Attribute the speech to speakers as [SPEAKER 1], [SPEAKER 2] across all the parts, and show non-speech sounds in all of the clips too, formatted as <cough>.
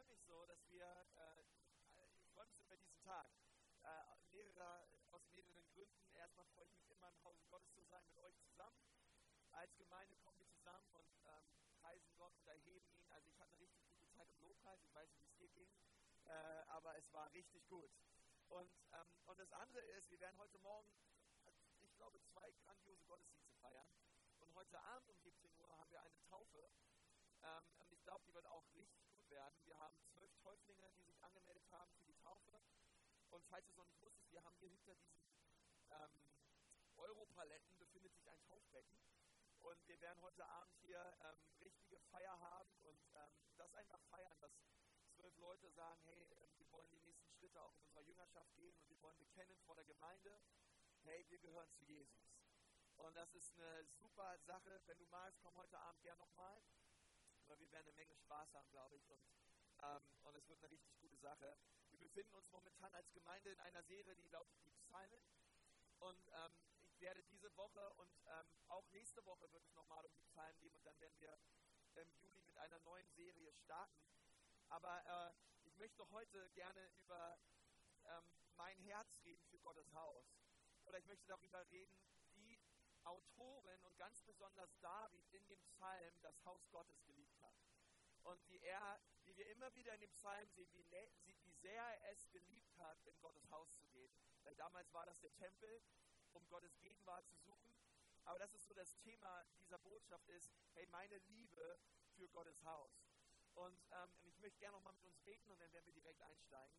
[SPEAKER 1] freue mich so, dass wir, äh, ich freue mich so über diesen Tag. Äh, mehrere, aus mehreren Gründen. Erstmal freue ich mich immer im Hause Gottes zu sein, mit euch zusammen. Als Gemeinde kommen wir zusammen und ähm, preisen Gott und erheben ihn. Also ich hatte eine richtig gute Zeit im Lobpreis. Ich weiß nicht, wie es dir ging, äh, aber es war richtig gut. Und, ähm, und das andere ist, wir werden heute Morgen, ich glaube, zwei grandiose Gottesdienste feiern. Und heute Abend um 17 Uhr haben wir eine Taufe. Ähm, ich glaube, die wird auch richtig werden. Wir haben zwölf Täuflinge, die sich angemeldet haben für die Taufe. Und falls du es noch nicht wusstest, wir haben hier hinter diesen ähm, Europaletten befindet sich ein Taufbecken. Und wir werden heute Abend hier ähm, richtige Feier haben und ähm, das einfach feiern, dass zwölf Leute sagen, hey, ähm, wir wollen die nächsten Schritte auch in unserer Jüngerschaft gehen und wir wollen bekennen vor der Gemeinde, hey, wir gehören zu Jesus. Und das ist eine super Sache. Wenn du magst, komm heute Abend gern nochmal weil wir werden eine Menge Spaß haben, glaube ich. Und, ähm, und es wird eine richtig gute Sache. Wir befinden uns momentan als Gemeinde in einer Serie, die lautet die Psalmen. Und ähm, ich werde diese Woche und ähm, auch nächste Woche wird es nochmal um die Psalmen gehen und dann werden wir im Juli mit einer neuen Serie starten. Aber äh, ich möchte heute gerne über ähm, mein Herz reden für Gottes Haus. Oder ich möchte darüber reden, Autoren und ganz besonders David in dem Psalm das Haus Gottes geliebt. Und wie er, wie wir immer wieder in dem Psalm sehen, wie, wie sehr er es geliebt hat, in Gottes Haus zu gehen. Weil damals war das der Tempel, um Gottes Gegenwart zu suchen. Aber das ist so das Thema dieser Botschaft ist, hey, meine Liebe für Gottes Haus. Und ähm, ich möchte gerne nochmal mit uns beten und dann werden wir direkt einsteigen.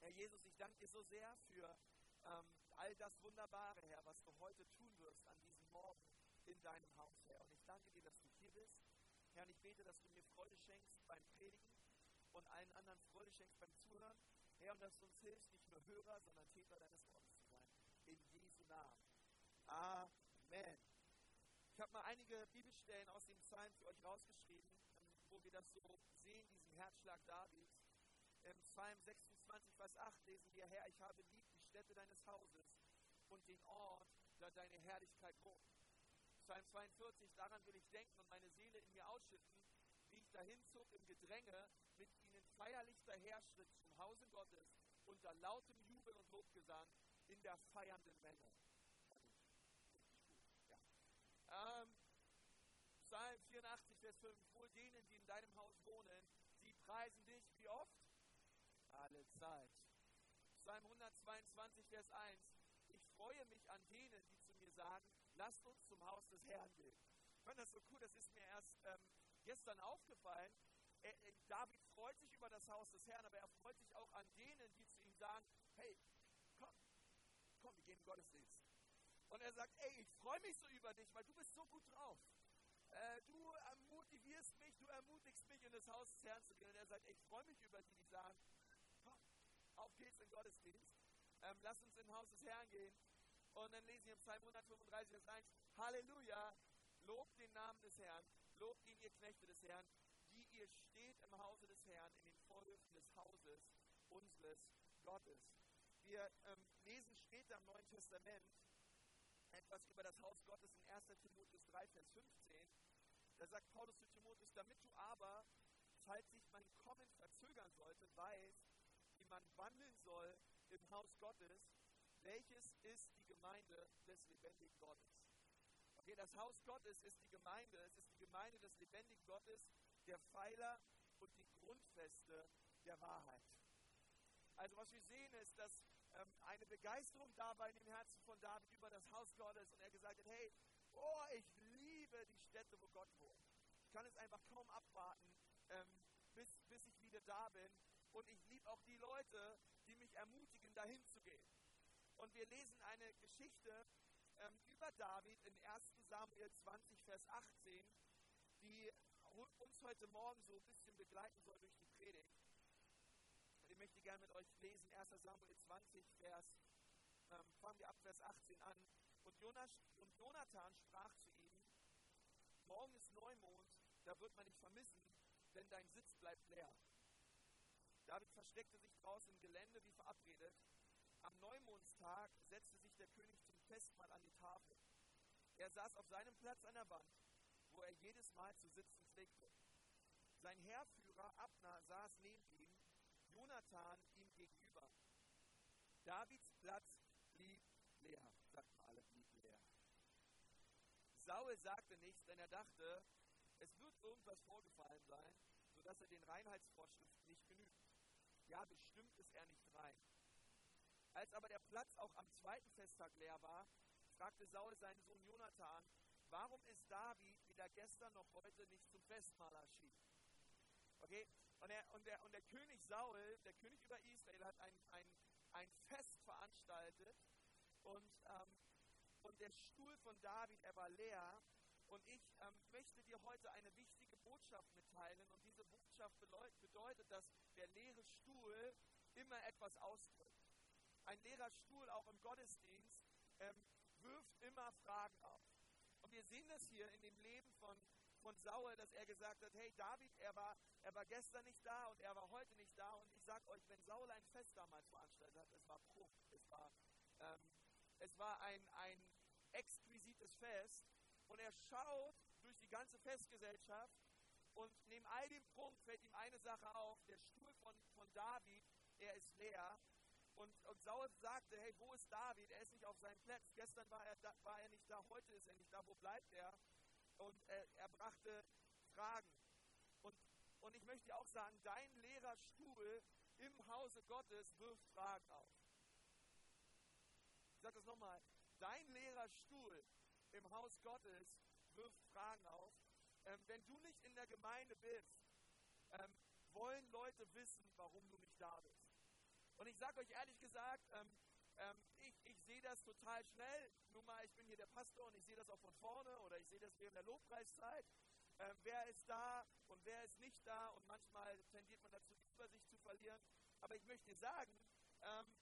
[SPEAKER 1] Herr Jesus, ich danke dir so sehr für ähm, all das Wunderbare, Herr, was du heute tun wirst an diesem Morgen in deinem Haus, Herr. Und ich danke dir, dass du. Herr, ich bete, dass du mir Freude schenkst beim Predigen und allen anderen Freude schenkst beim Zuhören. Herr, und dass du uns hilfst, nicht nur Hörer, sondern Täter deines Wortes zu sein. In Jesu Namen. Amen. Ich habe mal einige Bibelstellen aus dem Psalm für euch rausgeschrieben, ähm, wo wir das so sehen, diesen Herzschlag Davids. Im Psalm 26, Vers 8 lesen wir, Herr, ich habe lieb Stätte deines Hauses und den Ort, da deine Herrlichkeit wohnt. Psalm 42, daran will ich denken und meine Seele in mir ausschütten, wie ich dahin zog im Gedränge, mit ihnen feierlich daherschritt zum Hause Gottes unter lautem Jubel und Lobgesang in der feiernden Menge. Ja. Ähm, Psalm 84, Vers 5, wohl denen, die in deinem Haus wohnen, sie preisen dich wie oft? Alle Zeit. Psalm 122, Vers 1. Ich freue mich an denen, die zu mir sagen, lasst uns zum Haus des Herrn gehen. Ich fand das so cool, das ist mir erst ähm, gestern aufgefallen. Er, er, David freut sich über das Haus des Herrn, aber er freut sich auch an denen, die zu ihm sagen, hey, komm, komm, wir gehen in Gottesdienst. Und er sagt, ey, ich freue mich so über dich, weil du bist so gut drauf. Äh, du motivierst mich, du ermutigst mich, in das Haus des Herrn zu gehen. Und er sagt, ey, ich freue mich über die, die sagen, auf geht's in Gottesdienst. Ähm, lasst uns in Haus des Herrn gehen. Und dann lesen wir im Psalm 135, Vers 1, Halleluja, lobt den Namen des Herrn, lobt ihn, ihr Knechte des Herrn, die ihr steht im Hause des Herrn, in den Vorhöfen des Hauses unseres Gottes. Wir ähm, lesen später im Neuen Testament etwas über das Haus Gottes in 1. Timotheus 3, Vers 15. Da sagt Paulus zu Timotheus, damit du aber, falls sich mein Kommen verzögern sollte, weißt, man wandeln soll im Haus Gottes, welches ist die Gemeinde des lebendigen Gottes. Okay, das Haus Gottes ist die Gemeinde, es ist die Gemeinde des lebendigen Gottes, der Pfeiler und die Grundfeste der Wahrheit. Also was wir sehen ist, dass ähm, eine Begeisterung da war in dem Herzen von David über das Haus Gottes und er gesagt hat, hey, oh, ich liebe die Städte, wo Gott wohnt. Ich kann es einfach kaum abwarten, ähm, bis, bis ich wieder da bin und ich liebe auch die Leute, die mich ermutigen, dahin zu gehen. Und wir lesen eine Geschichte ähm, über David in 1 Samuel 20, Vers 18, die uns heute Morgen so ein bisschen begleiten soll durch die Predigt. Und ich möchte gerne mit euch lesen, 1 Samuel 20, Vers, ähm, fangen wir ab Vers 18 an. Und, Jonas, und Jonathan sprach zu ihm, morgen ist Neumond, da wird man dich vermissen, denn dein Sitz bleibt leer. David versteckte sich draußen im Gelände wie verabredet. Am Neumondstag setzte sich der König zum Festmahl an die Tafel. Er saß auf seinem Platz an der Wand, wo er jedes Mal zu sitzen pflegte. Sein Heerführer Abner saß neben ihm, Jonathan ihm gegenüber. Davids Platz blieb leer, sagt mal alle, blieb leer. Saul sagte nichts, denn er dachte, es wird irgendwas vorgefallen sein, sodass er den Reinheitsvorschriften nicht genügt. Ja, bestimmt ist er nicht rein. Als aber der Platz auch am zweiten Festtag leer war, fragte Saul seinen Sohn Jonathan, warum ist David weder gestern noch heute nicht zum Festmahl erschienen? Okay, und der, und der, und der König Saul, der König über Israel, hat ein, ein, ein Fest veranstaltet und, ähm, und der Stuhl von David, er war leer. Und ich ähm, möchte dir heute eine wichtige Botschaft mitteilen. Und diese Botschaft bedeutet, dass der leere Stuhl immer etwas ausdrückt. Ein leerer Stuhl, auch im Gottesdienst, ähm, wirft immer Fragen auf. Und wir sehen das hier in dem Leben von, von Saul, dass er gesagt hat, hey David, er war, er war gestern nicht da und er war heute nicht da. Und ich sage euch, wenn Saul ein Fest damals veranstaltet hat, es war Bruch, es war, ähm, es war ein, ein exquisites Fest. Und er schaut durch die ganze Festgesellschaft und neben all dem Prunk fällt ihm eine Sache auf, der Stuhl von, von David, er ist leer. Und, und Saul sagte, hey, wo ist David? Er ist nicht auf seinem Platz. Gestern war er, da, war er nicht da, heute ist er nicht da. Wo bleibt er? Und er, er brachte Fragen. Und, und ich möchte auch sagen, dein leerer Stuhl im Hause Gottes wirft Fragen auf. Ich sage das nochmal. Dein leerer Stuhl im Haus Gottes wirft Fragen auf. Ähm, wenn du nicht in der Gemeinde bist, ähm, wollen Leute wissen, warum du nicht da bist. Und ich sage euch ehrlich gesagt, ähm, ähm, ich, ich sehe das total schnell. Nun mal, ich bin hier der Pastor und ich sehe das auch von vorne oder ich sehe das während der Lobpreiszeit. Ähm, wer ist da und wer ist nicht da und manchmal tendiert man dazu, die Übersicht zu verlieren. Aber ich möchte sagen, ähm,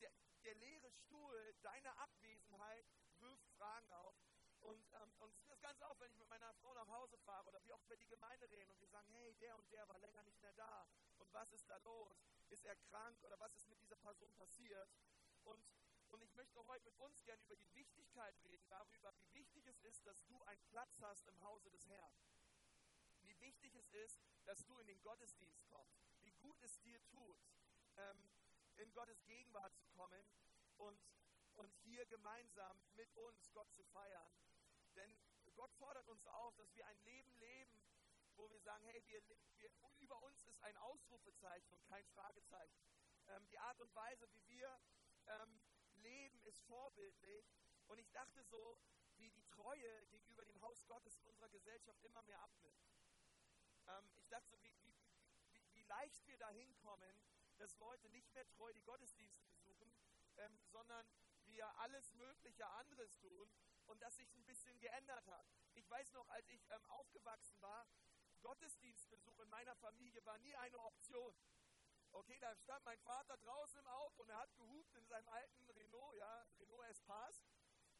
[SPEAKER 1] der, der leere Stuhl, deine Abwesenheit wirft Fragen auf. Und, ähm, und ist ganz oft, wenn ich mit meiner Frau nach Hause fahre oder wie auch wir die Gemeinde reden und wir sagen, hey, der und der war länger nicht mehr da. Und was ist da los? Ist er krank oder was ist mit dieser Person passiert? Und, und ich möchte heute mit uns gerne über die Wichtigkeit reden, darüber, wie wichtig es ist, dass du einen Platz hast im Hause des Herrn. Wie wichtig es ist, dass du in den Gottesdienst kommst. Wie gut es dir tut, ähm, in Gottes Gegenwart zu kommen und, und hier gemeinsam mit uns Gott zu feiern. Denn Gott fordert uns auf, dass wir ein Leben leben, wo wir sagen, hey, wir, wir, über uns ist ein Ausrufezeichen und kein Fragezeichen. Ähm, die Art und Weise, wie wir ähm, leben, ist vorbildlich. Und ich dachte so, wie die Treue gegenüber dem Haus Gottes in unserer Gesellschaft immer mehr abnimmt. Ähm, ich dachte so, wie, wie, wie, leicht wir da hinkommen, dass Leute nicht mehr treu die Gottesdienste besuchen, ähm, sondern wir alles mögliche anderes tun und das sich ein bisschen geändert hat. Ich weiß noch, als ich ähm, aufgewachsen war, Gottesdienstbesuch in meiner Familie war nie eine Option. Okay, da stand mein Vater draußen im Auto und er hat gehupt in seinem alten Renault, ja, Renault Espace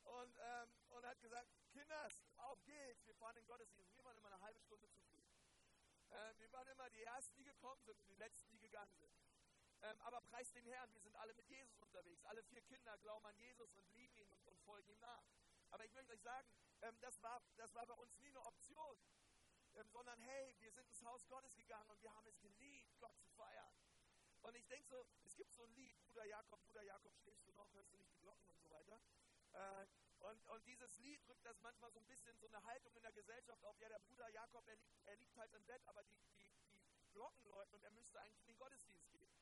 [SPEAKER 1] und, ähm, und hat gesagt, Kinders, auf geht's, wir fahren in den Gottesdienst. Wir waren immer eine halbe Stunde zu früh. Äh, wir waren immer die Ersten, die gekommen sind und die Letzten, die gegangen sind. Ähm, aber preis den Herrn, wir sind alle mit Jesus unterwegs. Alle vier Kinder glauben an Jesus und lieben ihn und, und folgen ihm nach. Aber ich möchte euch sagen, ähm, das, war, das war bei uns nie eine Option, ähm, sondern hey, wir sind ins Haus Gottes gegangen und wir haben es geliebt, Gott zu feiern. Und ich denke so, es gibt so ein Lied, Bruder Jakob, Bruder Jakob, schläfst du noch, hörst du nicht die Glocken und so weiter. Äh, und, und dieses Lied drückt das manchmal so ein bisschen so eine Haltung in der Gesellschaft auf, ja, der Bruder Jakob, er liegt, er liegt halt im Bett, aber die, die, die Glocken läuten und er müsste eigentlich in den Gottesdienst gehen.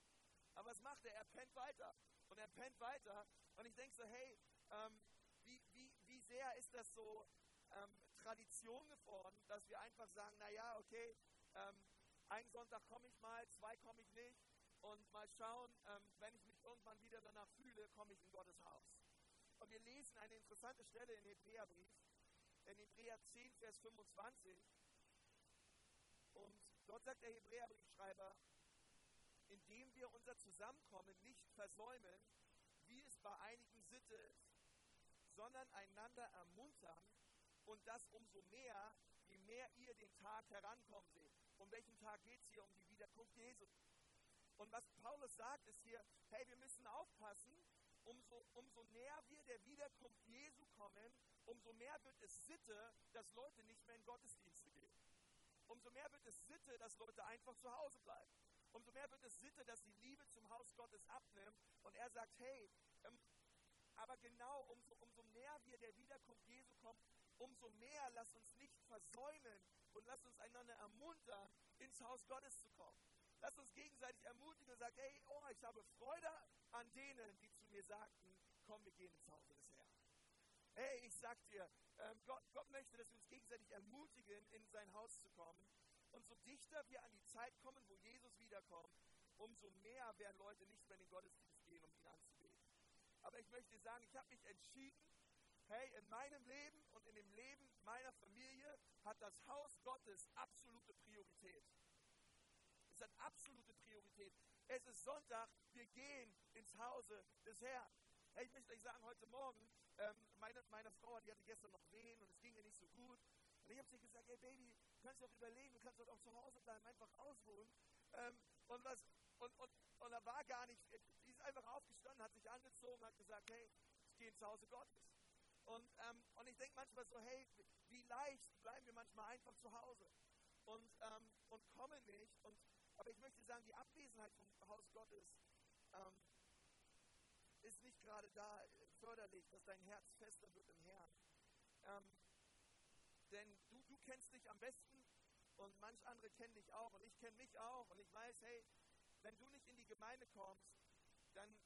[SPEAKER 1] Aber was macht er? Er pennt weiter. Und er pennt weiter. Und ich denke so, hey, ähm, wie, wie, wie sehr ist das so ähm, Tradition geworden, dass wir einfach sagen, naja, okay, ähm, einen Sonntag komme ich mal, zwei komme ich nicht und mal schauen, ähm, wenn ich mich irgendwann wieder danach fühle, komme ich in Gottes Haus. Und wir lesen eine interessante Stelle in Hebräerbrief, in Hebräer 10, Vers 25. Und dort sagt der Hebräerbriefschreiber, indem wir unser Zusammenkommen nicht versäumen, wie es bei einigen Sitte ist, sondern einander ermuntern und das umso mehr, je mehr ihr den Tag herankommen seht. Um welchen Tag geht es hier? Um die Wiederkunft Jesu. Und was Paulus sagt, ist hier, hey, wir müssen aufpassen, umso, umso näher wir der Wiederkunft Jesu kommen, umso mehr wird es Sitte, dass Leute nicht mehr in Gottesdienste gehen. umso mehr wird es Sitte, dass Leute einfach zu Hause bleiben. Umso mehr wird es Sitte, dass die Liebe zum Haus Gottes abnimmt. Und er sagt, hey, ähm, aber genau umso, umso näher wir der Wiederkunft Jesu kommen, umso mehr lasst uns nicht versäumen und lasst uns einander ermuntern, ins Haus Gottes zu kommen. Lasst uns gegenseitig ermutigen und sagen, hey, oh, ich habe Freude an denen, die zu mir sagten, komm, wir gehen ins Haus des Herrn. Hey, ich sag dir, ähm, Gott, Gott möchte, dass wir uns gegenseitig ermutigen, in sein Haus zu kommen. Und so dichter wir an die Zeit kommen, wo Jesus wiederkommt, umso mehr werden Leute nicht mehr in den Gottesdienst gehen, um ihn anzubeten. Aber ich möchte dir sagen, ich habe mich entschieden, hey, in meinem Leben und in dem Leben meiner Familie hat das Haus Gottes absolute Priorität. Es hat absolute Priorität. Es ist Sonntag, wir gehen ins Hause des Herrn. Hey, ich möchte euch sagen, heute Morgen, ähm, meine, meine Frau, die hatte gestern noch Wehen und es ging ihr nicht so gut. Und ich habe sie gesagt, hey Baby, du kannst doch überlegen, du kannst doch auch zu Hause bleiben, einfach ausruhen. Ähm, und, was, und, und, und da war gar nicht, ist einfach aufgestanden, hat sich angezogen, hat gesagt, hey, ich gehe ins Hause Gottes. Und, ähm, und ich denke manchmal so, hey, wie leicht bleiben wir manchmal einfach zu Hause und, ähm, und kommen nicht. Und, aber ich möchte sagen, die Abwesenheit vom Haus Gottes ähm, ist nicht gerade da förderlich, dass dein Herz fester wird im Herrn. Ähm, denn du, du kennst dich am besten und manch andere kennen dich auch und ich kenne mich auch und ich weiß, hey, wenn du nicht in die Gemeinde kommst, dann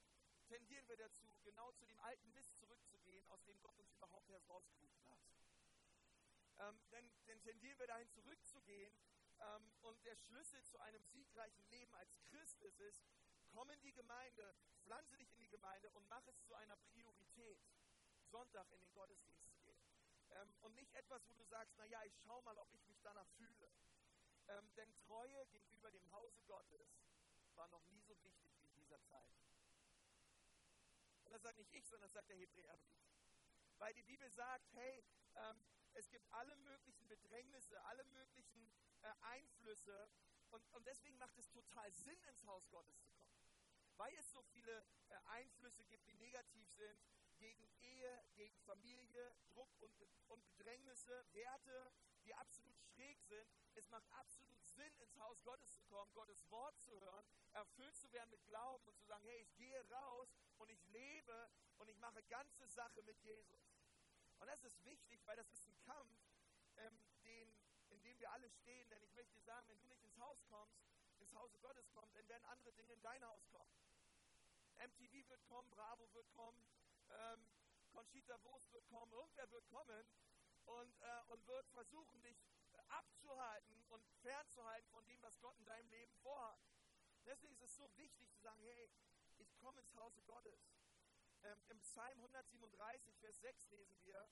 [SPEAKER 1] tendieren wir dazu, genau zu dem alten Mist zurückzugehen, aus dem Gott uns überhaupt erst rausgerufen hat. Ähm, denn, denn, tendieren wir dahin zurückzugehen ähm, und der Schlüssel zu einem siegreichen Leben als Christ ist es, komm in die Gemeinde, pflanze dich in die Gemeinde und mach es zu einer Priorität, Sonntag in den Gottesdienst zu gehen. Ähm, und nicht etwas, wo du sagst, naja, ich schau mal, ob ich mich danach fühle. Ähm, denn Treue gegenüber dem Hause Gottes war noch nie so wichtig wie in dieser Zeit. Das sagt nicht ich, sondern das sagt der Hebräerbrief. Weil die Bibel sagt, hey, ähm, es gibt alle möglichen Bedrängnisse, alle möglichen äh, Einflüsse und, und deswegen macht es total Sinn, ins Haus Gottes zu kommen. Weil es so viele äh, Einflüsse gibt, die negativ sind, gegen Ehe, gegen Familie, Druck und, und Bedrängnisse, Werte, die absolut schräg sind. Es macht absolut Sinn, ins Haus Gottes zu kommen, Gottes Wort zu hören, erfüllt zu werden mit Glauben und zu sagen, hey, ich gehe raus und ich lebe und ich mache ganze Sache mit Jesus. Und das ist wichtig, weil das ist ein Kampf, ähm, den, in dem wir alle stehen. Denn ich möchte sagen, wenn du nicht ins Haus kommst, ins Hause Gottes kommst, dann werden andere Dinge in dein Haus kommen. MTV wird kommen, Bravo wird kommen, ähm, Conchita Wurst wird kommen, irgendwer wird kommen und, äh, und wird versuchen, dich abzuhalten und fernzuhalten von dem, was Gott in deinem Leben vorhat. Deswegen ist es so wichtig zu sagen, hey, ich komme ins Hause Gottes. Ähm, Im Psalm 137, Vers 6 lesen wir,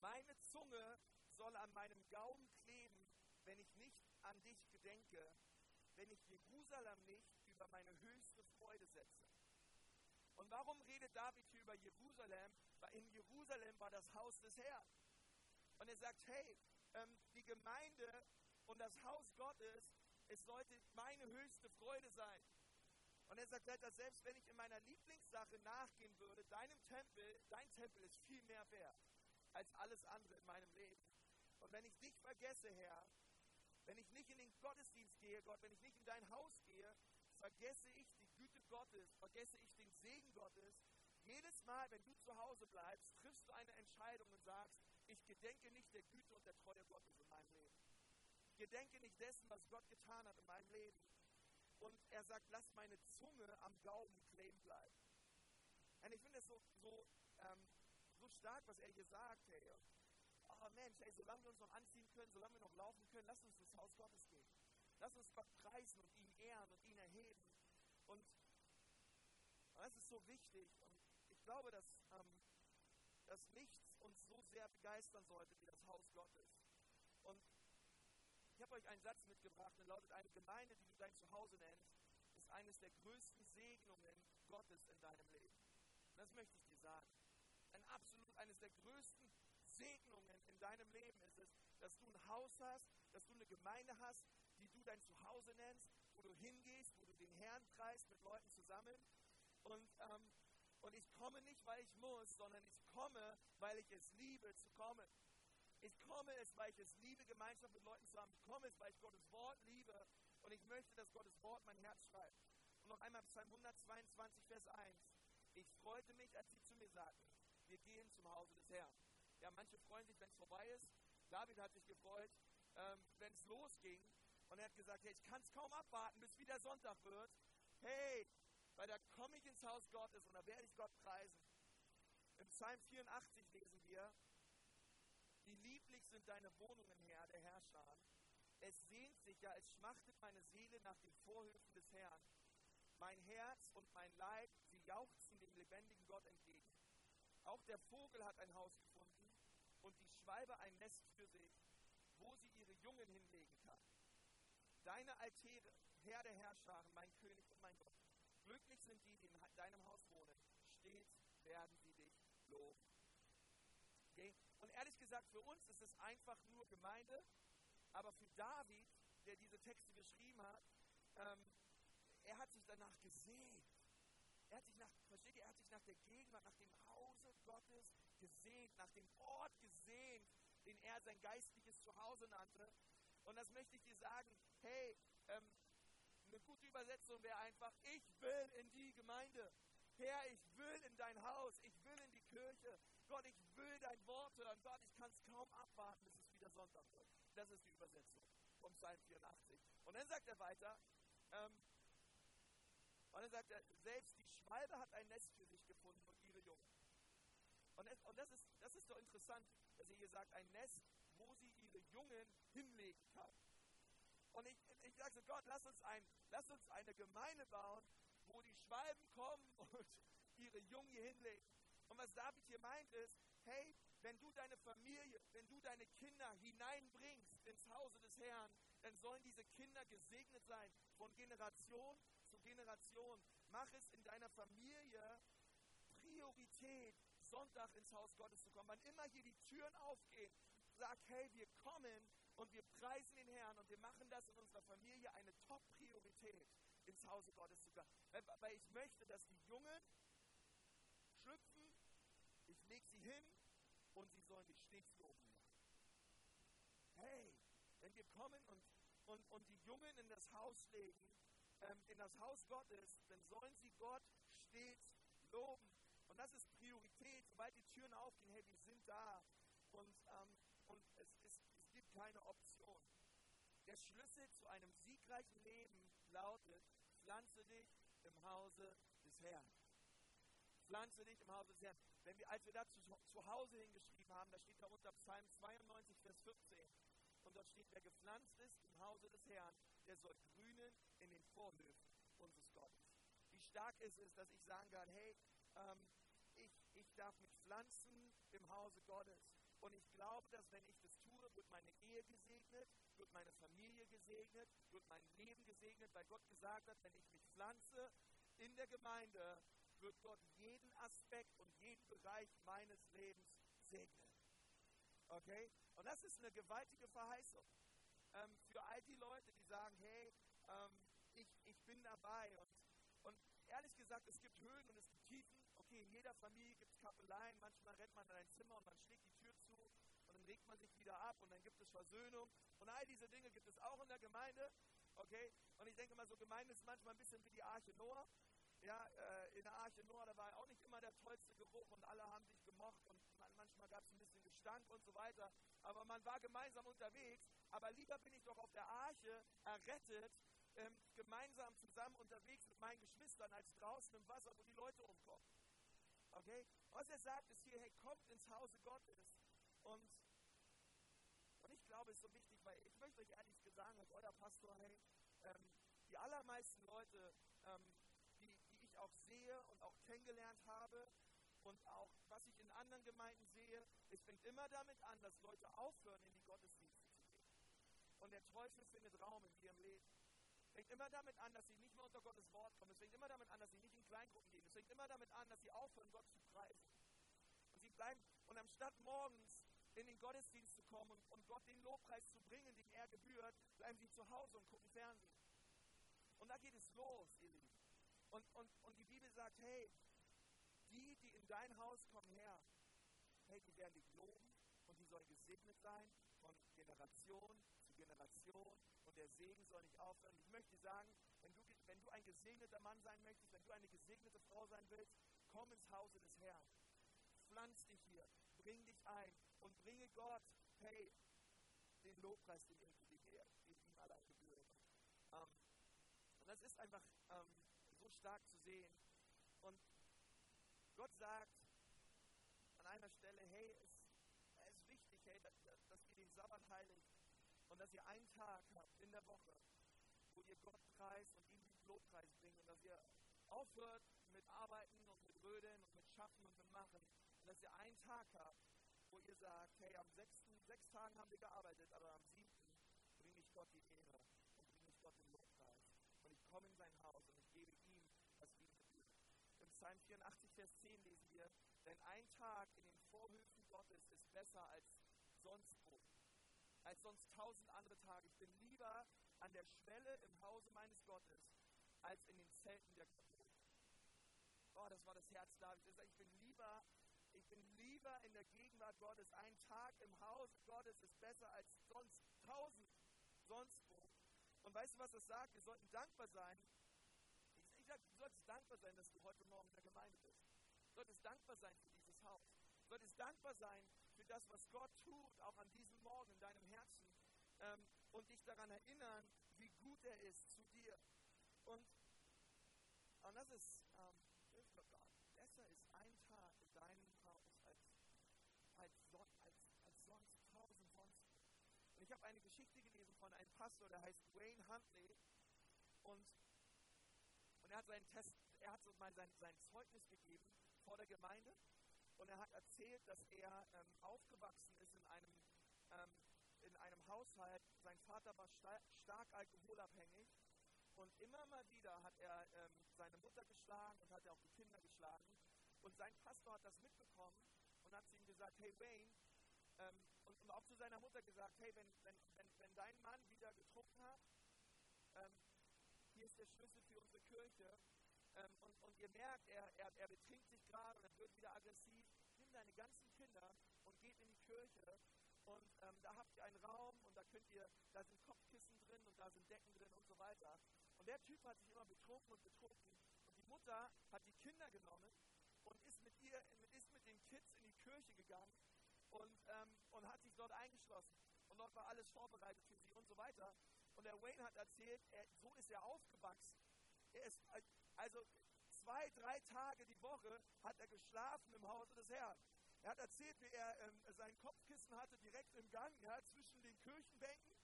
[SPEAKER 1] meine Zunge soll an meinem Gaumen kleben, wenn ich nicht an dich gedenke, wenn ich Jerusalem nicht über meine höchste Freude setze. Und warum redet David hier über Jerusalem? Weil in Jerusalem war das Haus des Herrn. Und er sagt, hey, ähm, die Gemeinde und das Haus Gottes, es sollte meine höchste Freude sein. Und er sagt weiter, selbst wenn ich in meiner Lieblingssache nachgehen würde, deinem Tempel, dein Tempel ist viel mehr wert als alles andere in meinem Leben. Und wenn ich dich vergesse, Herr, wenn ich nicht in den Gottesdienst gehe, Gott, wenn ich nicht in dein Haus gehe, vergesse ich die Güte Gottes, vergesse ich den Segen Gottes. Jedes Mal, wenn du zu Hause bleibst, triffst du eine Entscheidung und sagst, ich gedenke nicht der Güte und der Treue Gottes in meinem Leben. Gedenke nicht dessen, was Gott getan hat in meinem Leben. Und er sagt, lass meine Zunge am Gaumen kleben bleiben. Und ich finde es so, so, ähm, so stark, was er hier sagt. Hey. Oh Mensch, ey, solange wir uns noch anziehen können, solange wir noch laufen können, lass uns ins Haus Gottes gehen. Lass uns Gott preisen und ihn ehren und ihn erheben. Und das ist so wichtig. Und ich glaube, dass, ähm, dass nichts uns so sehr begeistern sollte wie das Haus Gottes. Und ich habe euch einen Satz mitgebracht, der lautet, eine Gemeinde, die du dein Zuhause nennst, ist eines der größten Segnungen Gottes in deinem Leben. Das möchte ich dir sagen. Ein absolut eines der größten Segnungen in deinem Leben ist es, dass du ein Haus hast, dass du eine Gemeinde hast, die du dein Zuhause nennst, wo du hingehst, wo du den Herrn preist mit Leuten zusammen. Und, ähm, und ich komme nicht, weil ich muss, sondern ich komme, weil ich es liebe zu kommen. Ich komme es, weil ich es liebe, Gemeinschaft mit Leuten zu haben. Ich komme es, weil ich Gottes Wort liebe. Und ich möchte, dass Gottes Wort mein Herz schreibt. Und noch einmal Psalm 122, Vers 1. Ich freute mich, als sie zu mir sagten, wir gehen zum Hause des Herrn. Ja, manche freuen sich, wenn es vorbei ist. David hat sich gefreut, ähm, wenn es losging. Und er hat gesagt, hey, ich kann es kaum abwarten, bis wieder Sonntag wird. Hey, weil da komme ich ins Haus Gottes und da werde ich Gott preisen. Im Psalm 84 lesen wir, wie lieblich sind deine Wohnungen, Herr, der Herrscher. Es sehnt sich ja, es schmachtet meine Seele nach den Vorhöfen des Herrn. Mein Herz und mein Leib, sie jauchzen dem lebendigen Gott entgegen. Auch der Vogel hat ein Haus gefunden und die Schwalbe ein Nest für sich, wo sie ihre Jungen hinlegen kann. Deine Altäre, Herr der Herrscharen, mein König und mein Gott. Glücklich sind die, die in deinem Haus wohnen. Stets werden sie dich loben. Okay? Und ehrlich gesagt, für uns ist es einfach nur Gemeinde, aber für David, der diese Texte geschrieben hat, ähm, er hat sich danach gesehnt. Er hat sich nach, versteht ihr, er hat sich nach der Gegenwart, nach dem Hause Gottes gesehnt, nach dem Ort gesehnt, den er sein geistliches Zuhause nannte. Und das möchte ich dir sagen, hey, ähm, eine gute Übersetzung wäre einfach, ich will in die Gemeinde. Herr, ich will in dein Haus, ich will in die Kirche. Gott, ich will dein Wort hören. Gott, ich kann es kaum abwarten, bis es wieder Sonntag wird. Das ist die Übersetzung vom Psalm 84. Und dann sagt er weiter, ähm, und dann sagt er, selbst die Schwalbe hat ein Nest für sich gefunden und ihre Jungen. Und, es, und das, ist, das ist doch interessant, dass er hier sagt, ein Nest, wo sie ihre Jungen hinlegen kann. Und ich, ich sage so, Gott, lass uns, ein, lass uns eine Gemeinde bauen, wo die Schwalben kommen <laughs> und ihre Jungen hier hinlegen. Und was David hier meint ist, hey, wenn du deine Familie, wenn du deine Kinder hineinbringst ins Hause des Herrn, dann sollen diese Kinder gesegnet sein von Generation zu Generation. Mach es in deiner Familie Priorität, Sonntag ins Haus Gottes zu kommen. Wann immer hier die Türen aufgehen, sag, hey, wir kommen und wir preisen den Herrn und wir machen das in unserer Familie eine Top-Priorität, ins Hause Gottes zu kommen. Weil ich möchte, dass die Jungen schlüpfen, ich lege sie hin und sie sollen mich stets loben. Hey, wenn wir kommen und, und, und die Jungen in das Haus legen, ähm, in das Haus Gottes, dann sollen sie Gott stets loben. Und das ist Priorität. Sobald die Türen aufgehen, hey, wir sind da. Und, ähm, und es, keine Option. Der Schlüssel zu einem siegreichen Leben lautet, pflanze dich im Hause des Herrn. Pflanze dich im Hause des Herrn. Wenn wir, als wir da zu, Hause hingeschrieben haben, da steht da unter Psalm 92, Vers 14, und dort steht, wer gepflanzt ist im Hause des Herrn, der soll grünen in den Vorhöfen unseres Gottes. Wie stark ist es, dass ich sagen kann, hey, ähm, ich, ich darf mich pflanzen im Hause Gottes. Und ich glaube, dass wenn ich das wird meine Ehe gesegnet, wird meine Familie gesegnet, wird mein Leben gesegnet, weil Gott gesagt hat, wenn ich mich pflanze in der Gemeinde, wird Gott jeden Aspekt und jeden Bereich meines Lebens segnen. Okay? Und das ist eine gewaltige Verheißung. Ähm, für all die Leute, die sagen, hey, ähm, ich, ich bin dabei. Und, und ehrlich gesagt, es gibt Höhen und es gibt Tiefen. Okay, in jeder Familie gibt es Kappeleien. Manchmal rennt man in ein Zimmer und man schlägt die Tür zu regt man sich wieder ab und dann gibt es Versöhnung. Und all diese Dinge gibt es auch in der Gemeinde. Okay? Und ich denke mal, so Gemeinde ist manchmal ein bisschen wie die Arche Noah. Ja, äh, in der Arche Noah, da war auch nicht immer der tollste Geruch und alle haben sich gemocht und manchmal gab es ein bisschen Gestank und so weiter. Aber man war gemeinsam unterwegs. Aber lieber bin ich doch auf der Arche errettet, ähm, gemeinsam zusammen unterwegs mit meinen Geschwistern, als draußen im Wasser, wo die Leute umkommen. Okay? Was er sagt, ist hier, hey, kommt ins Hause Gottes. Und ich glaube, es ist so wichtig, weil ich möchte euch ehrlich sagen, als euer Pastor, hey, ähm, die allermeisten Leute, ähm, die, die ich auch sehe und auch kennengelernt habe, und auch was ich in anderen Gemeinden sehe, es fängt immer damit an, dass Leute aufhören, in die Gottesdienste zu gehen. Und der Teufel findet Raum in ihrem Leben. Es fängt immer damit an, dass sie nicht mehr unter Gottes Wort kommen. Es fängt immer damit an, dass sie nicht in Kleingruppen gehen. Es fängt immer damit an, dass sie aufhören, Gott zu preisen. Und sie bleiben, und anstatt morgens in den Gottesdienst kommen und, und Gott den Lobpreis zu bringen, den er gebührt, bleiben sie zu Hause und gucken Fernsehen. Und da geht es los, ihr Lieben. Und, und, und die Bibel sagt, hey, die, die in dein Haus kommen, Herr, hey, die werden dich loben und die soll gesegnet sein von Generation zu Generation und der Segen soll nicht aufhören. Ich möchte sagen, wenn du, wenn du ein gesegneter Mann sein möchtest, wenn du eine gesegnete Frau sein willst, komm ins Hause des Herrn. Pflanz dich hier, und bringe Gott, hey, den Lobpreis, den, den, den ihm allein gebührt. Ähm, und das ist einfach ähm, so stark zu sehen. Und Gott sagt an einer Stelle, hey, es, es ist wichtig, hey, dass, dass ihr den Sabbat heiligt und dass ihr einen Tag habt in der Woche, wo ihr Gott preist und ihm den Lobpreis bringt und dass ihr aufhört mit Arbeiten und mit Rödeln und mit Schaffen und mit Machen und dass ihr einen Tag habt, wo ihr sagt, hey, am sechsten, sechs Tagen haben wir gearbeitet, aber am siebten bringe ich Gott die Ehre und bringe ich Gott den Lobpreis. Und ich komme in sein Haus und ich gebe ihm, was ihm gebührt. Im Psalm 84, Vers 10 lesen wir, denn ein Tag in den Vorhöfen Gottes ist besser als sonst wo, als sonst tausend andere Tage. Ich bin lieber an der Schwelle im Hause meines Gottes, als in den Zelten der Götter. Oh, das war das Herz Davids. Ich bin lieber lieber in der Gegenwart Gottes. Ein Tag im Haus Gottes ist besser als sonst tausend sonst wo. Und weißt du, was das sagt? Wir sollten dankbar sein. Ich, ich sage, du solltest dankbar sein, dass du heute Morgen in der Gemeinde bist. Du solltest dankbar sein für dieses Haus. Du solltest dankbar sein für das, was Gott tut, auch an diesem Morgen in deinem Herzen. Ähm, und dich daran erinnern, wie gut er ist zu dir. Und, und das ist, ähm, besser ist ein Tag in deinem als, son als, als sonst tausend sonst. Und ich habe eine Geschichte gelesen von einem Pastor, der heißt Wayne Huntley. Und, und er hat seinen Test, er hat so mal sein, sein Zeugnis gegeben vor der Gemeinde. Und er hat erzählt, dass er ähm, aufgewachsen ist in einem, ähm, in einem Haushalt. Sein Vater war sta stark alkoholabhängig. Und immer mal wieder hat er ähm, seine Mutter geschlagen und hat er auch die Kinder geschlagen. Und sein Pastor hat das mitbekommen und hat zu ihm gesagt, hey Wayne, ähm, und, und, auch zu seiner Mutter gesagt, hey, wenn, wenn, wenn, wenn dein Mann wieder getrunken hat, ähm, hier ist der Schlüssel für unsere Kirche, ähm, und, und ihr merkt, er, er, er betrinkt sich gerade und er wird wieder aggressiv, nimm deine ganzen Kinder und geht in die Kirche. Und ähm, da habt ihr einen Raum und da könnt ihr, da sind Kopfkissen drin und da sind Decken drin und so weiter. Und der Typ hat sich immer betrunken und betrunken. Und die Mutter hat die Kinder genommen und ist mit ihr, ist mit den Kids in die Kirche gegangen und, ähm, und hat sich dort eingeschlossen. Und dort war alles vorbereitet für sie und so weiter. Und der Wayne hat erzählt, er, so ist er aufgewachsen. Er ist also zwei, drei Tage die Woche hat er geschlafen im Hause des Herrn. Er hat erzählt, wie er ähm, sein Kopfkissen hatte direkt im Gang, ja, zwischen den Kirchenbänken,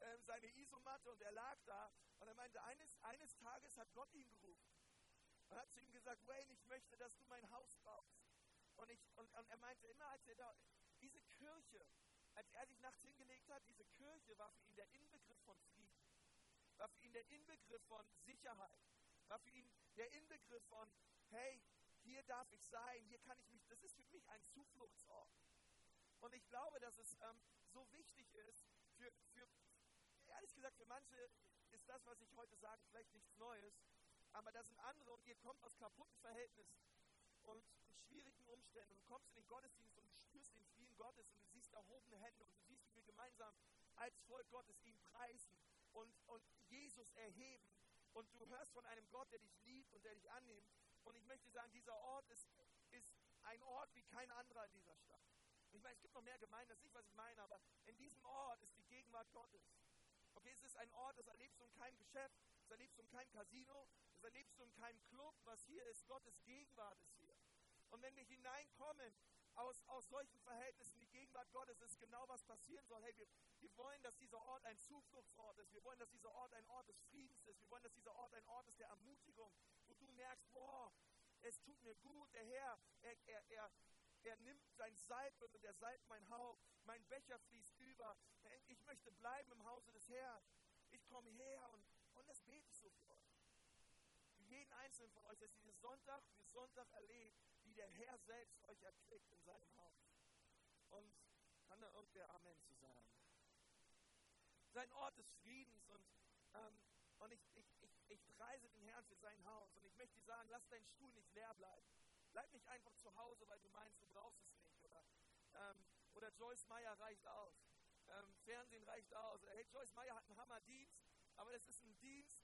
[SPEAKER 1] ähm, seine Isomatte und er lag da. Und er meinte, eines, eines Tages hat Gott ihn gerufen und hat zu ihm gesagt, Wayne, ich möchte, dass du mein Haus baust. Und, ich, und, und er meinte immer, als er da, diese Kirche, als er sich nachts hingelegt hat, diese Kirche war für ihn der Inbegriff von Frieden, war für ihn der Inbegriff von Sicherheit, war für ihn der Inbegriff von, hey, hier darf ich sein, hier kann ich mich, das ist für mich ein Zufluchtsort. Und ich glaube, dass es ähm, so wichtig ist, für, für, ehrlich gesagt, für manche ist das, was ich heute sage, vielleicht nichts Neues, aber da sind andere und ihr kommt aus kaputten Verhältnissen und schwierigen Umständen du kommst in den Gottesdienst und du spürst den Frieden Gottes und du siehst erhobene Hände und du siehst, wie wir gemeinsam als Volk Gottes ihn preisen und, und Jesus erheben und du hörst von einem Gott, der dich liebt und der dich annimmt. Und ich möchte sagen, dieser Ort ist, ist ein Ort wie kein anderer in dieser Stadt. Ich meine, es gibt noch mehr Gemeinden, das ist nicht, was ich meine, aber in diesem Ort ist die Gegenwart Gottes. Okay, es ist ein Ort, das erlebst du in keinem Geschäft, das erlebst du in keinem Casino, das erlebst du in keinem Club. Was hier ist, Gottes Gegenwart ist hier. Und wenn wir hineinkommen aus, aus solchen Verhältnissen, die Gegenwart Gottes ist genau, was passieren soll. Hey, wir, wir wollen, dass dieser Ort ein Zufluchtsort ist. Wir wollen, dass dieser Ort ein Ort des Friedens ist. Wir wollen, dass dieser Ort ein Ort ist der Ermutigung, wo du merkst, boah, es tut mir gut, der Herr, er, er, er, er nimmt sein Salbe und er salbt mein Haupt. Mein Becher fließt über. Ich möchte bleiben im Hause des Herrn. Ich komme her und, und das bete ich so für euch. Für jeden Einzelnen von euch, dass ihr Sonntag für Sonntag erlebt, wie der Herr selbst euch erquickt in seinem Haus. Und kann da irgendwer Amen zu sagen? Sein Ort des Friedens und, ähm, und ich, ich, ich, ich preise den Herrn für sein Haus. Und ich möchte dir sagen, lass deinen Stuhl nicht leer bleiben. Bleib nicht einfach zu Hause, weil du meinst, du brauchst es nicht. Oder ähm, Oder Joyce Meyer reicht aus. Ähm, Fernsehen reicht aus. Hey, Joyce Meyer hat einen Hammerdienst, aber das ist ein Dienst.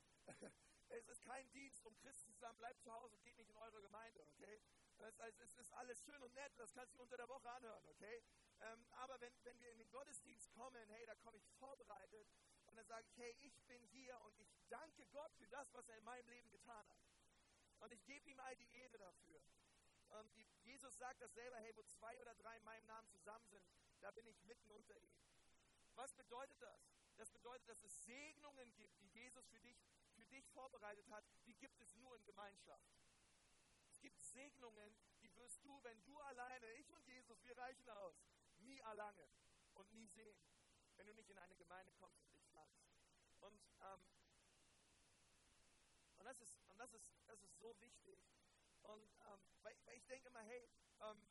[SPEAKER 1] Es ist kein Dienst, um Christen zu sagen, bleibt zu Hause und geht nicht in eure Gemeinde, okay? Das heißt, es ist alles schön und nett, das kannst du unter der Woche anhören, okay? Ähm, aber wenn, wenn wir in den Gottesdienst kommen, hey, da komme ich vorbereitet und dann sage ich, hey, ich bin hier und ich danke Gott für das, was er in meinem Leben getan hat. Und ich gebe ihm all die Ehre dafür. Und Jesus sagt das selber, hey, wo zwei oder drei in meinem Namen zusammen sind, da bin ich mitten unter ihnen. Was bedeutet das? Das bedeutet, dass es Segnungen gibt, die Jesus für dich, dich vorbereitet hat, die gibt es nur in Gemeinschaft. Es gibt Segnungen, die wirst du, wenn du alleine, ich und Jesus, wir reichen aus, nie erlangen und nie sehen, wenn du nicht in eine Gemeinde kommst und dich pflanzt. Und, ähm, und, das, ist, und das, ist, das ist so wichtig. Und ähm, weil, weil, ich denke immer, hey, ähm,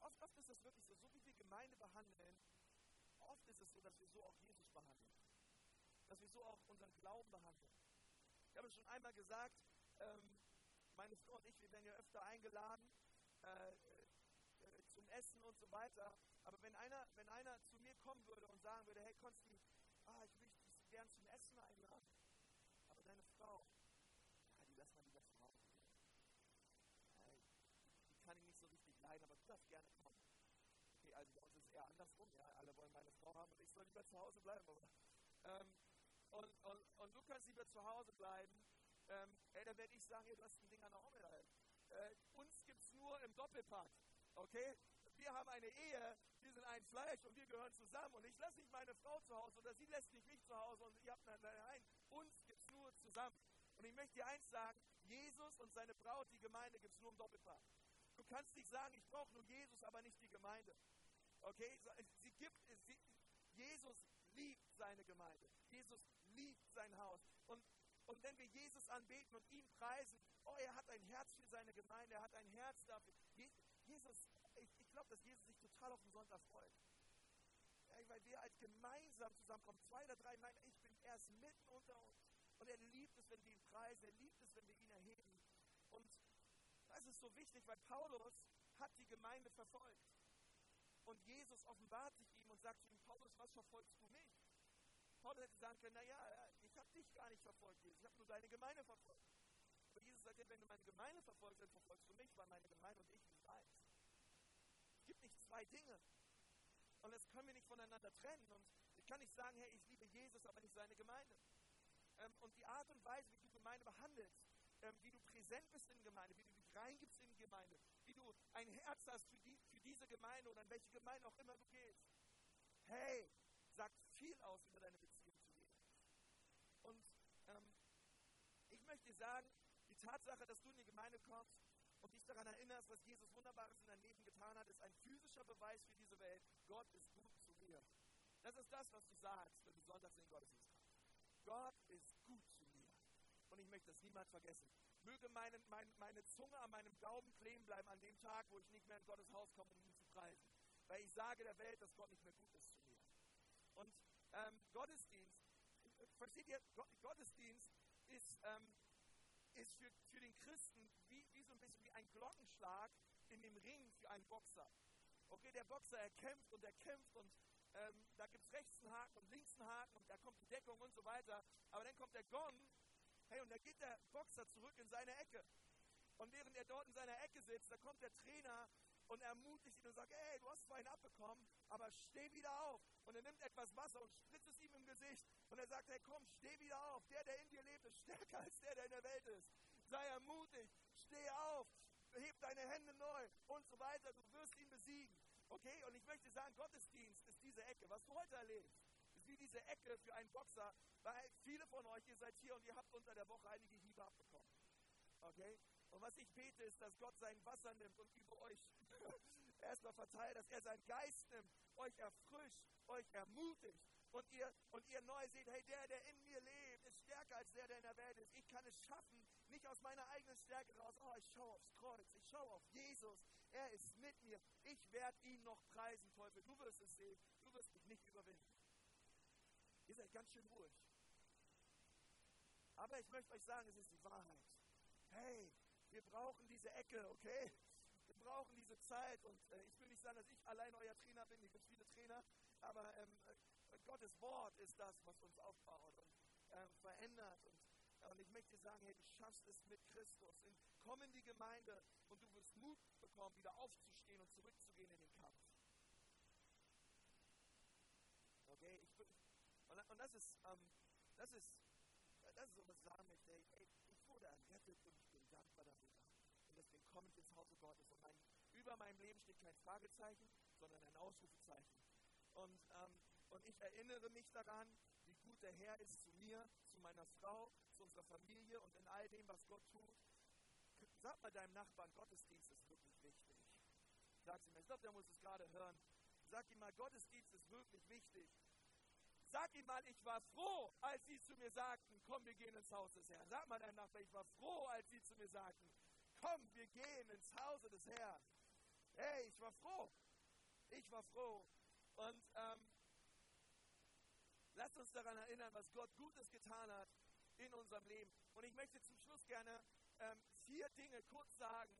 [SPEAKER 1] oft, oft ist es wirklich so, so wie wir Gemeinde behandeln, oft ist es so, dass wir so auch Jesus behandeln. Dass wir so auch unseren Glauben behandeln. Ich habe es schon einmal gesagt, ähm, meine Frau und ich, wir werden ja öfter eingeladen äh, äh, zum Essen und so weiter. Aber wenn einer, wenn einer zu mir kommen würde und sagen würde, hey Konsti, ah, ich möchte dich gern zum Essen einladen, aber deine Frau, ja, die lass mal lieber zu Hause. Die kann ich nicht so richtig leiden, aber du darfst gerne kommen. Okay, also bei uns ist es eher andersrum, ja, alle wollen meine Frau haben und ich soll lieber zu Hause bleiben. Aber, ähm, und, und, und du kannst lieber zu Hause bleiben, ähm, ey, dann werde ich sagen, du hast ein Ding an der halt. Äh, uns gibt es nur im Doppelpack. Okay? Wir haben eine Ehe, wir sind ein Fleisch und wir gehören zusammen. Und ich lasse nicht meine Frau zu Hause oder sie lässt nicht mich zu Hause und ihr habt nein, uns gibt es nur zusammen. Und ich möchte dir eins sagen, Jesus und seine Braut, die Gemeinde, gibt es nur im Doppelpack. Du kannst nicht sagen, ich brauche nur Jesus, aber nicht die Gemeinde. Okay? Sie gibt, sie, Jesus liebt seine Gemeinde. Jesus liebt sein Haus. Und und wenn wir Jesus anbeten und ihn preisen, oh, er hat ein Herz für seine Gemeinde, er hat ein Herz dafür. Jesus, ich, ich glaube, dass Jesus sich total auf den Sonntag freut. Ja, weil wir als gemeinsam zusammenkommen, zwei oder drei meinen, ich bin erst mitten unter uns. Und er liebt es, wenn wir ihn preisen, er liebt es, wenn wir ihn erheben. Und das ist so wichtig, weil Paulus hat die Gemeinde verfolgt. Und Jesus offenbart sich ihm und sagt zu ihm, Paulus, was verfolgst du mich? Paulus hätte sagen können, naja, ich habe dich gar nicht verfolgt, Jesus, ich habe nur deine Gemeinde verfolgt. Aber Jesus sagt, wenn du meine Gemeinde verfolgst, dann verfolgst du mich, weil meine Gemeinde und ich nicht eins. Es gibt nicht zwei Dinge. Und das können wir nicht voneinander trennen. Und ich kann nicht sagen, hey, ich liebe Jesus, aber nicht seine Gemeinde. Ähm, und die Art und Weise, wie du Gemeinde behandelst, ähm, wie du präsent bist in Gemeinde, wie du dich reingibst in Gemeinde, wie du ein Herz hast für, die, diese Gemeinde oder in welche Gemeinde auch immer du gehst. Hey, sagt viel aus über deine Beziehung zu Jesus. Und ähm, ich möchte dir sagen, die Tatsache, dass du in die Gemeinde kommst und dich daran erinnerst, was Jesus Wunderbares in deinem Leben getan hat, ist ein physischer Beweis für diese Welt. Gott ist gut zu mir. Das ist das, was du sagst, wenn du sonntags in den Gottesdienst kommst. Gott ist gut zu mir. Und ich möchte das niemals vergessen. Möge meine, meine, meine Zunge an meinem Gaumen kleben bleiben an dem Tag, wo ich nicht mehr in Gottes Haus komme, um ihn zu preisen. Weil ich sage der Welt, dass Gott nicht mehr gut ist zu mir. Und ähm, Gottesdienst, versteht ihr, Gottesdienst ist, ähm, ist für, für den Christen wie, wie so ein bisschen wie ein Glockenschlag in dem Ring für einen Boxer. Okay, der Boxer, er kämpft und er kämpft und ähm, da gibt es rechts einen Haken und links einen Haken und da kommt die Deckung und so weiter. Aber dann kommt der Gong, hey, und da geht der Boxer zurück in seine Ecke. Und während er dort in seiner Ecke sitzt, da kommt der Trainer und ermutigt ihn und sagt, hey, du hast einen abbekommen, aber steh wieder auf. Und er nimmt etwas Wasser und spritzt es ihm im Gesicht. Und er sagt, hey, komm, steh wieder auf. Der, der in dir lebt, ist stärker als der, der in der Welt ist. Sei ermutigt, steh auf, heb deine Hände neu und so weiter. Du wirst ihn besiegen. Okay? Und ich möchte sagen, Gottesdienst ist diese Ecke. Was du heute erlebst, wie diese Ecke für einen Boxer, weil viele von euch, ihr seid hier und ihr habt unter der Woche einige Hiebe abbekommen. Okay? Und was ich bete, ist, dass Gott sein Wasser nimmt und über euch <laughs> erstmal verteilt, dass er seinen Geist nimmt, euch erfrischt, euch ermutigt und ihr, und ihr neu seht, hey, der, der in mir lebt, ist stärker als der, der in der Welt ist. Ich kann es schaffen, nicht aus meiner eigenen Stärke raus. Oh, ich schaue aufs Kreuz, ich schaue auf Jesus. Er ist mit mir. Ich werde ihn noch preisen, Teufel. Du wirst es sehen. Du wirst mich nicht überwinden. Ihr seid ganz schön ruhig. Aber ich möchte euch sagen, es ist die Wahrheit. Hey, wir brauchen diese Ecke, okay? Wir brauchen diese Zeit und äh, ich will nicht sagen, dass ich allein euer Trainer bin, gibt es viele Trainer, aber ähm, äh, Gottes Wort ist das, was uns aufbaut und äh, verändert. Und, und ich möchte sagen, hey, du schaffst es mit Christus. In, komm in die Gemeinde und du wirst Mut bekommen, wieder aufzustehen und zurückzugehen in den Kampf. Okay, ich, und, das ist, ähm, das ist, das ist so, was ich sagen möchte. Hey, ich wurde errettet und ich bin dankbar darüber. Und deswegen komme ich ins Hause Gottes. Und mein, über meinem Leben steht kein Fragezeichen, sondern ein Ausrufezeichen. Und, ähm, und ich erinnere mich daran, wie gut der Herr ist zu mir, zu meiner Frau, zu unserer Familie und in all dem, was Gott tut. Sag mal deinem Nachbarn, Gottesdienst ist wirklich wichtig. Sag ihm, ich glaube, der muss es gerade hören. Sag ihm mal, Gottesdienst ist wirklich wichtig. Sag ihm mal, ich war froh, als sie zu mir sagten, komm, wir gehen ins Haus des Herrn. Sag mal deinem Nachbarn, ich war froh, als sie zu mir sagten, komm, wir gehen ins Hause des Herrn. Hey, ich war froh. Ich war froh. Und ähm, lasst uns daran erinnern, was Gott Gutes getan hat in unserem Leben. Und ich möchte zum Schluss gerne ähm, vier Dinge kurz sagen,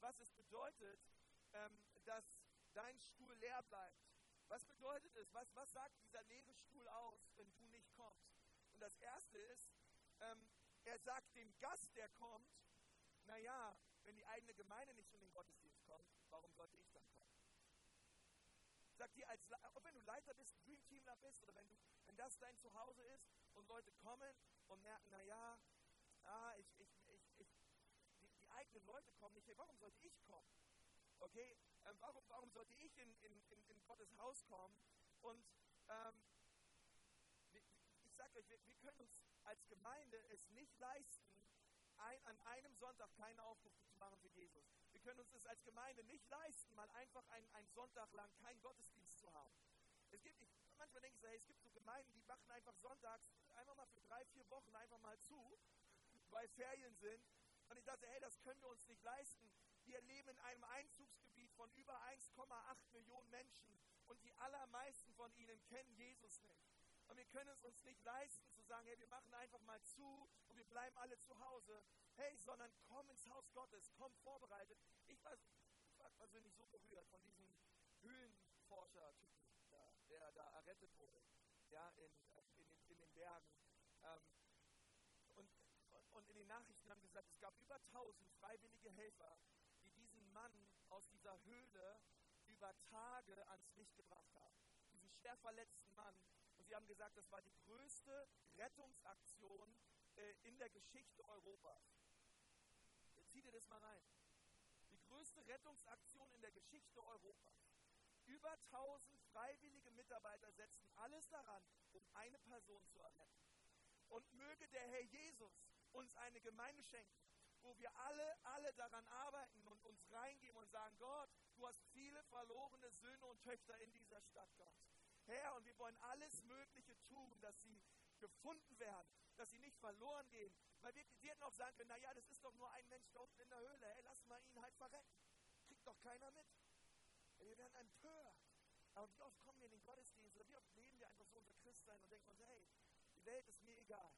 [SPEAKER 1] was es bedeutet, ähm, dass dein Stuhl leer bleibt. Was bedeutet es? Was, was sagt dieser leere Stuhl aus, wenn du nicht kommst? Und das Erste ist, ähm, er sagt dem Gast, der kommt, naja, wenn die eigene Gemeinde nicht in den Gottesdienst kommt, warum sollte ich dann kommen? Sagt dir, als, ob wenn du Leiter bist, Dream Teamler bist, oder wenn, du, wenn das dein Zuhause ist und Leute kommen und merken, naja, ah, ich, ich, ich, ich, die, die eigenen Leute kommen nicht, warum sollte ich kommen? Okay, ähm, warum, warum sollte ich in, in, in, in Gottes Haus kommen? Und ähm, ich sage euch, wir, wir können uns als Gemeinde es nicht leisten, ein, an einem Sonntag keinen Aufruf zu machen für Jesus. Wir können uns das als Gemeinde nicht leisten, mal einfach einen, einen Sonntag lang keinen Gottesdienst zu haben. Es gibt, ich, manchmal denke ich so, hey, es gibt so Gemeinden, die machen einfach sonntags einfach mal für drei, vier Wochen einfach mal zu, <laughs> weil Ferien sind. Und ich dachte, hey, das können wir uns nicht leisten. Wir leben in einem Einzugsgebiet von über 1,8 Millionen Menschen und die allermeisten von ihnen kennen Jesus nicht. Und wir können es uns nicht leisten zu sagen, hey, wir machen einfach mal zu und wir bleiben alle zu Hause. Hey, sondern komm ins Haus Gottes, komm vorbereitet. Ich war, ich war persönlich so berührt von diesem Höhlenforscher-Typen, der da errettet wurde, ja, in, in, in, den Bergen. Ähm, und, und in den Nachrichten haben gesagt, es gab über 1000 freiwillige Helfer, Mann aus dieser Höhle über Tage ans Licht gebracht haben. Diesen schwer verletzten Mann sie haben gesagt, das war die größte Rettungsaktion äh, in der Geschichte Europas. Jetzt zieh dir das mal rein. Die größte Rettungsaktion in der Geschichte Europas. Über 1000 freiwillige Mitarbeiter setzten alles daran, um eine Person zu erretten. Und möge der Herr Jesus uns eine Gemeinde schenken, wo wir alle, alle daran arbeiten und uns reingeben und sagen, Gott, du hast viele verlorene Söhne und Töchter in dieser Stadt, Gott. Herr, und wir wollen alles Mögliche tun, dass sie gefunden werden, dass sie nicht verloren gehen. Weil wir, sie hätten auch sagen können, naja, das ist doch nur ein Mensch da unten in der Höhle, hey, lass mal ihn halt verrecken. Kriegt doch keiner mit. Wir werden empört. Aber wie oft kommen wir in den Gottesdienst oder wie oft leben wir einfach so unser Christsein und denken uns, hey, die Welt ist mir egal.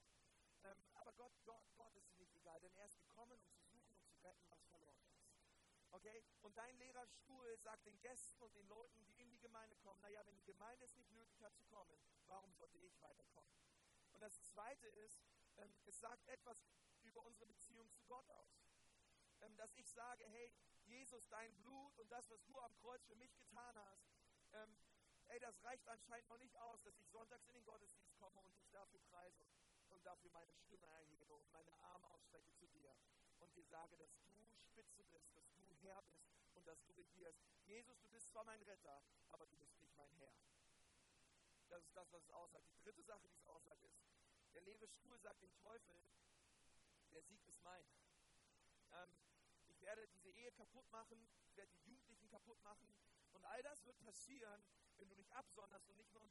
[SPEAKER 1] Ähm, aber Gott, Gott, Gott ist egal, denn er ist gekommen, um zu suchen und zu retten, was verloren ist. Okay? Und dein Lehrerstuhl sagt den Gästen und den Leuten, die in die Gemeinde kommen, naja, wenn die Gemeinde es nicht nötig hat zu kommen, warum sollte ich weiterkommen? Und das Zweite ist, ähm, es sagt etwas über unsere Beziehung zu Gott aus. Ähm, dass ich sage, hey, Jesus, dein Blut und das, was du am Kreuz für mich getan hast, ähm, ey, das reicht anscheinend noch nicht aus, dass ich sonntags in den Gottesdienst komme und dich dafür preise und dafür meine Stimme erhebe und meine Arme ausstrecke zu dir und dir sage, dass du Spitze bist, dass du Herr bist und dass du regierst. Jesus, du bist zwar mein Retter, aber du bist nicht mein Herr. Das ist das, was es aussagt. Die dritte Sache, die es aussagt, ist, der leere Stuhl sagt dem Teufel, der Sieg ist mein. Ähm, ich werde diese Ehe kaputt machen, ich werde die Jugendlichen kaputt machen. Und all das wird passieren, wenn du dich absonderst und nicht mehr,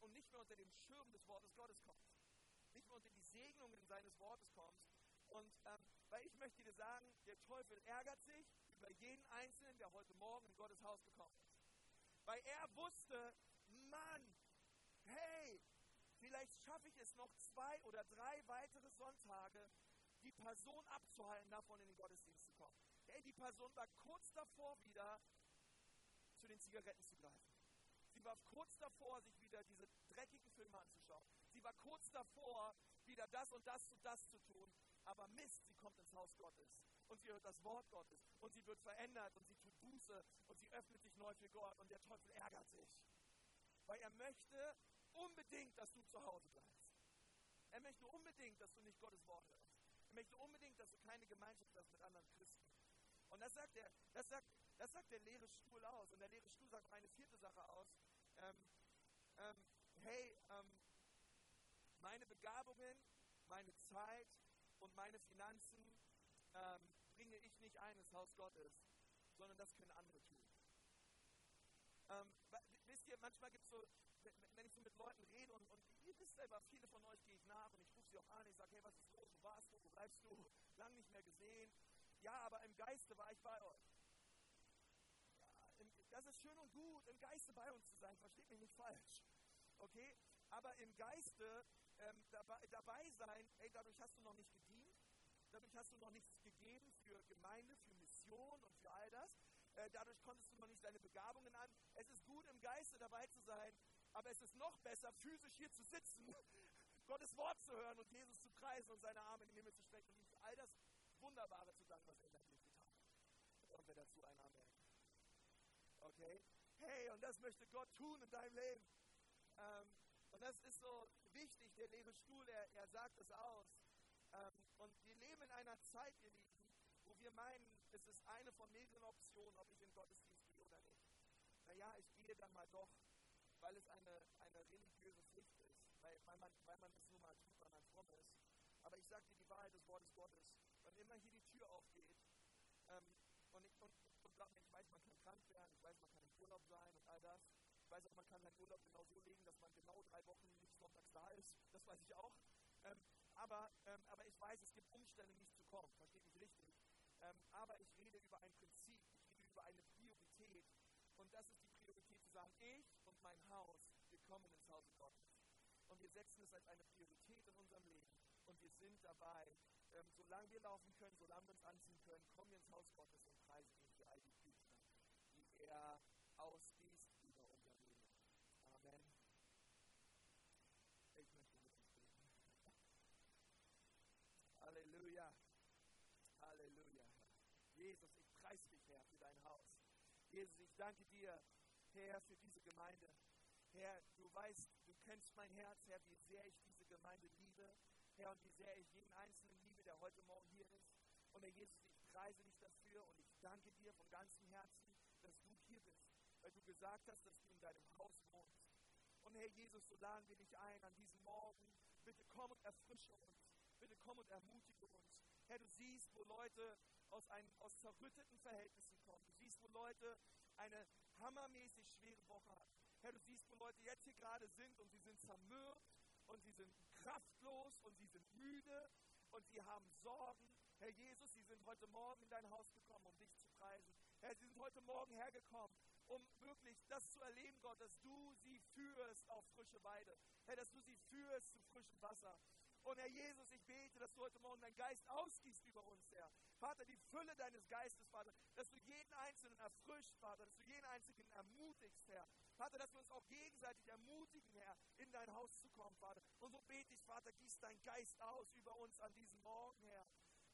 [SPEAKER 1] und nicht mehr unter dem Schirm des Wortes Gottes kommst. Mehr unter die Segnungen seines Wortes kommst. Und ähm, weil ich möchte dir sagen, der Teufel ärgert sich über jeden Einzelnen, der heute Morgen in Gottes Haus gekommen ist. Weil er wusste, Mann, hey, vielleicht schaffe ich es noch zwei oder drei weitere Sonntage, die Person abzuhalten, davon in den Gottesdienst zu kommen. Hey, die Person war kurz davor wieder zu den Zigaretten zu greifen. Sie war kurz davor, sich wieder diese dreckigen Filme anzuschauen. Sie war kurz davor, wieder das und das und das zu tun. Aber Mist, sie kommt ins Haus Gottes und sie hört das Wort Gottes und sie wird verändert und sie tut Buße und sie öffnet sich neu für Gott und der Teufel ärgert sich. Weil er möchte unbedingt, dass du zu Hause bleibst. Er möchte unbedingt, dass du nicht Gottes Wort hörst. Er möchte unbedingt, dass du keine Gemeinschaft hast mit anderen Christen. Und das sagt er, das sagt, das sagt der leere Stuhl aus. Und der leere Stuhl sagt eine vierte Sache aus. Ähm, ähm, hey, ähm, meine Begabungen, meine Zeit und meine Finanzen ähm, bringe ich nicht ein ins Haus Gottes, sondern das können andere tun. Ähm, wisst ihr, manchmal gibt es so, wenn ich so mit Leuten rede und, und ihr wisst selber, viele von euch gehe ich nach und ich rufe sie auch an, ich sage, hey, was ist los, wo warst du, wo bleibst du, lang nicht mehr gesehen. Ja, aber im Geiste war ich bei euch. Ja, das ist schön und gut, im Geiste bei uns zu sein, versteht mich nicht falsch. Okay? Aber im Geiste ähm, dabei, dabei sein, ey, dadurch hast du noch nicht gedient, dadurch hast du noch nichts gegeben für Gemeinde, für Mission und für all das. Äh, dadurch konntest du noch nicht deine Begabungen an. Es ist gut, im Geiste dabei zu sein, aber es ist noch besser, physisch hier zu sitzen, <laughs> Gottes Wort zu hören und Jesus zu preisen und seine Arme in den Himmel zu strecken und all das Wunderbare zu danken, was er in deinem Leben getan hat. Und wer dazu ein Amen. Okay? Hey, und das möchte Gott tun in deinem Leben. Ähm, und das ist so wichtig, der leere Stuhl, er, er sagt es aus. Ähm, und wir leben in einer Zeit, ihr Lieben, wo wir meinen, es ist eine von mehreren Optionen, ob ich in Gottesdienst gehe oder nicht. Naja, ich gehe dann mal doch, weil es eine, eine religiöse Pflicht ist, weil, weil, man, weil man es nur mal tut, weil man fromm ist. Aber ich sage dir die Wahrheit des Wortes Gottes. Wann immer hier die Tür aufgeht, ähm, und, ich, und, und mir, ich weiß, man kann krank werden, ich weiß, man kann im Urlaub sein und all das. Ich weiß auch, man kann seinen Urlaub genau so legen, dass man genau drei Wochen nicht sonntags da ist. Das weiß ich auch. Ähm, aber, ähm, aber ich weiß, es gibt Umstände, nicht zu kommen. Versteht mich richtig. Ähm, aber ich rede über ein Prinzip, ich rede über eine Priorität. Und das ist die Priorität zu sagen, ich und mein Haus, wir kommen ins Haus Gottes. Und wir setzen es als eine Priorität in unserem Leben. Und wir sind dabei, ähm, solange wir laufen können, solange wir uns anziehen können, kommen wir ins Haus Gottes und preisen ihn für all die Güter, die er ausgießt über unser Leben. Amen. Ich möchte mit uns beten. Halleluja. Halleluja. Jesus, ich preise dich, Herr, für dein Haus. Jesus, ich danke dir, Herr, für diese Gemeinde. Herr, du weißt, du kennst mein Herz, Herr, wie sehr ich diese Gemeinde liebe. Herr, und wie sehr ich jeden Einzelnen liebe, der heute Morgen hier ist. Und Herr Jesus, ich preise dich dafür und ich danke dir von ganzem Herzen, dass du hier bist, weil du gesagt hast, dass du in deinem Haus wohnst. Und Herr Jesus, so laden wir dich ein an diesem Morgen. Bitte komm und erfrische uns. Bitte komm und ermutige uns. Herr, du siehst, wo Leute aus, einem, aus zerrütteten Verhältnissen kommen. Du siehst, wo Leute eine hammermäßig schwere Woche haben. Herr, du siehst, wo Leute jetzt hier gerade sind und sie sind zermürbt und sie sind kraftlos und sie sind müde und sie haben Sorgen. Herr Jesus, sie sind heute Morgen in dein Haus gekommen, um dich zu preisen. Herr, sie sind heute Morgen hergekommen, um wirklich das zu erleben, Gott, dass du sie führst auf frische Weide. Herr, dass du sie führst zu frischem Wasser. Und Herr Jesus, ich bete, dass du heute Morgen deinen Geist ausgießt über uns, Herr. Vater, die Fülle deines Geistes, Vater, dass du jeden Einzelnen erfrischt, Vater, dass du jeden Einzelnen ermutigst, Herr. Vater, dass wir uns auch gegenseitig ermutigen, Herr, in dein Haus zu kommen, Vater. Und so bete ich, Vater, gieß dein Geist aus über uns an diesem Morgen, Herr.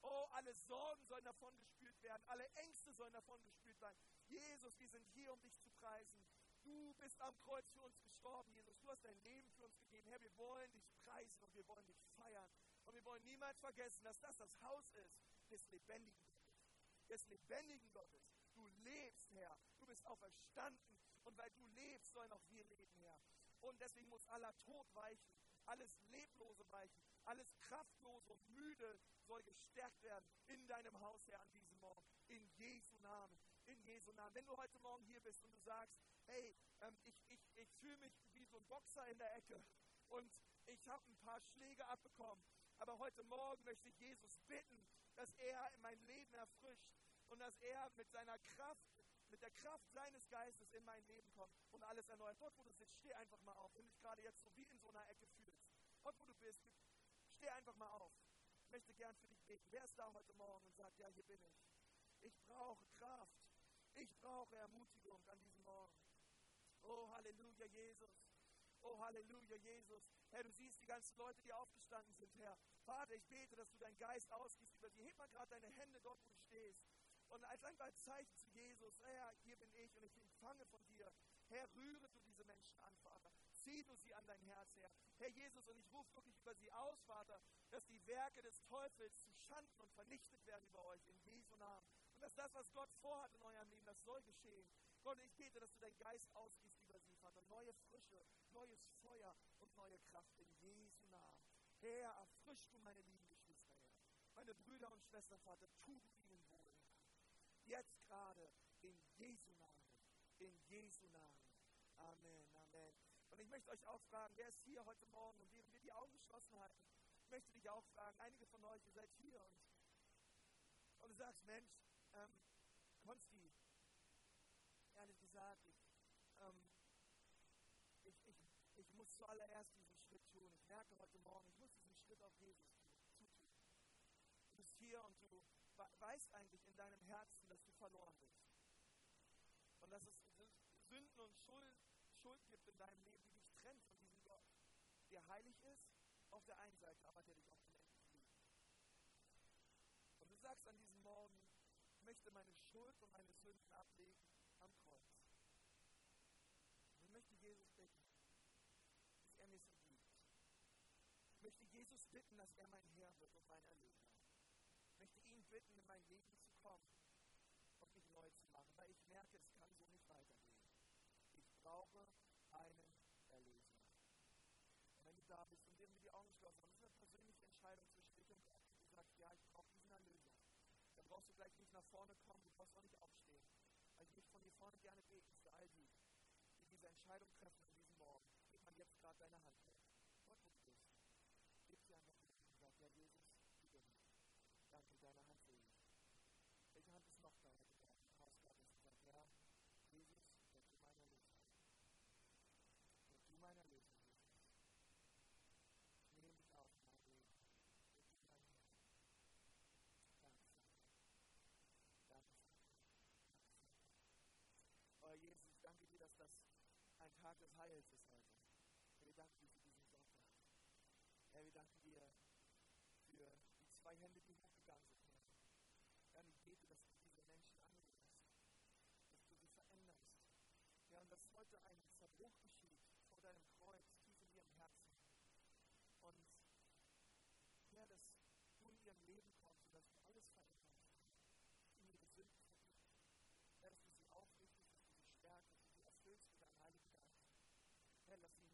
[SPEAKER 1] Oh, alle Sorgen sollen davon gespült werden, alle Ängste sollen davon gespült werden. Jesus, wir sind hier, um dich zu preisen. Du bist am Kreuz für uns gestorben, Jesus. Du hast dein Leben für uns gegeben. Herr, wir wollen dich preisen und wir wollen dich feiern. Und wir wollen niemals vergessen, dass das das Haus ist des lebendigen Gottes. Des lebendigen Gottes. Du lebst, Herr. Du bist auferstanden. Und weil du lebst, sollen auch wir leben, Herr. Und deswegen muss aller Tod weichen, alles Leblose weichen, alles Kraftlose und Müde soll gestärkt werden in deinem Haus, Herr, an diesem Morgen. In Jesu Namen. In Jesu Namen. Wenn du heute Morgen hier bist und du sagst, hey, ähm, ich, ich, ich fühle mich wie so ein Boxer in der Ecke und ich habe ein paar Schläge abbekommen, aber heute Morgen möchte ich Jesus bitten, dass er in mein Leben erfrischt und dass er mit seiner Kraft, mit der Kraft seines Geistes in mein Leben kommt und alles erneuert. Dort, wo du sitzt, steh einfach mal auf. Wenn du dich gerade jetzt so wie in so einer Ecke fühlst, dort, wo du bist, steh einfach mal auf. Ich möchte gern für dich beten. Wer ist da heute Morgen und sagt, ja, hier bin ich. Ich brauche Kraft. Ich brauche Ermutigung an diesem Morgen. Oh, Halleluja, Jesus. Oh, Halleluja, Jesus. Herr, du siehst die ganzen Leute, die aufgestanden sind, Herr. Vater, ich bete, dass du deinen Geist ausgießt über sie. Heb mal gerade deine Hände dort, wo du stehst. Und als ein Zeichen zu Jesus, Herr, hier bin ich und ich empfange von dir. Herr, rühre du diese Menschen an, Vater. Zieh du sie an dein Herz, Herr. Herr Jesus, und ich rufe wirklich über sie aus, Vater, dass die Werke des Teufels zu Schanden und vernichtet werden über euch, in Jesu Namen. Und dass das, was Gott vorhat in eurem Leben, das soll geschehen. Gott, ich bete, dass du deinen Geist ausgießt über sie, Vater. Neue Frische, neues Feuer und neue Kraft in Jesu Namen. Herr, erfrisch du meine lieben Geschwister, Herr. Meine Brüder und Schwestern, Vater, tu ihnen wohl. Jetzt gerade in Jesu Namen. In Jesu Namen. Amen, Amen. Und ich möchte euch auch fragen, wer ist hier heute Morgen und während wir die Augen geschlossen halten, ich möchte dich auch fragen, einige von euch, ihr seid hier und, und du sagst, Mensch, ähm, Konsti, ehrlich gesagt, ich, ähm, ich, ich, ich muss zuallererst diesen Schritt tun. Ich merke heute Morgen, ich muss diesen Schritt auf Jesus zutun. Du bist hier und du weißt eigentlich in deinem Herzen, dass du verloren bist. Und dass es Sünden und Schuld, Schuld gibt in deinem Leben, die dich trennt von diesem Gott, der heilig ist, auf der einen Seite, aber der dich auch unendlich liebt. Und du sagst an diesem Morgen, ich möchte meine Schuld und meine Sünden ablegen am Kreuz. Und ich möchte Jesus bitten, dass er mir vergibt. Ich möchte Jesus bitten, dass er mein Herr wird und mein Erlöser. Ich möchte ihn bitten, in mein Leben zu kommen und mich neu zu machen, weil ich merke, es kann so nicht weitergehen. Ich brauche einen Erlöser. Und wenn du da bist und irgendwie die Augen geschlossen hast, das ist eine persönliche Entscheidung zwischen dich und Gott. Du sagst, ja, ich brauche diesen Erlöser. Dann brauchst du gleich nicht nach vorne kommen, du brauchst auch nicht aufstehen. Weil ich möchte von dir vorne gerne beten für all die, die diese Entscheidung treffen an diesem Morgen. Gib man jetzt gerade deine Hand hoch. Dort, wo du bist. Gib sie einfach hoch und sag, ja, Jesus, du bist. Danke, deine Hand sehe ich. Welche Hand ist noch da heute Morgen? Im Haus Gottes. Sag, ja, Jesus, sei du mein Erlöser. Sei du mein Erlöser, Jesus. Ich nehme dich auf in mein Leben. Sei du mein Herr. Danke, Vater. Danke, Vater. Oh Jesus, ich danke dir, dass das ein Tag des Heils ist heute. Herr, wir danken dir für diesen Sonntag. Herr, wir danken dir für die zwei Hände, die hochgegangen sind, Herr. Herr, ich bete, dass du diese Menschen anrührst, dass du sie veränderst. Ja, und dass heute ein Zerbruch geschieht vor deinem Kreuz, tief in ihrem Herzen. Und ja, dass du in ihrem Leben kommst فلسطين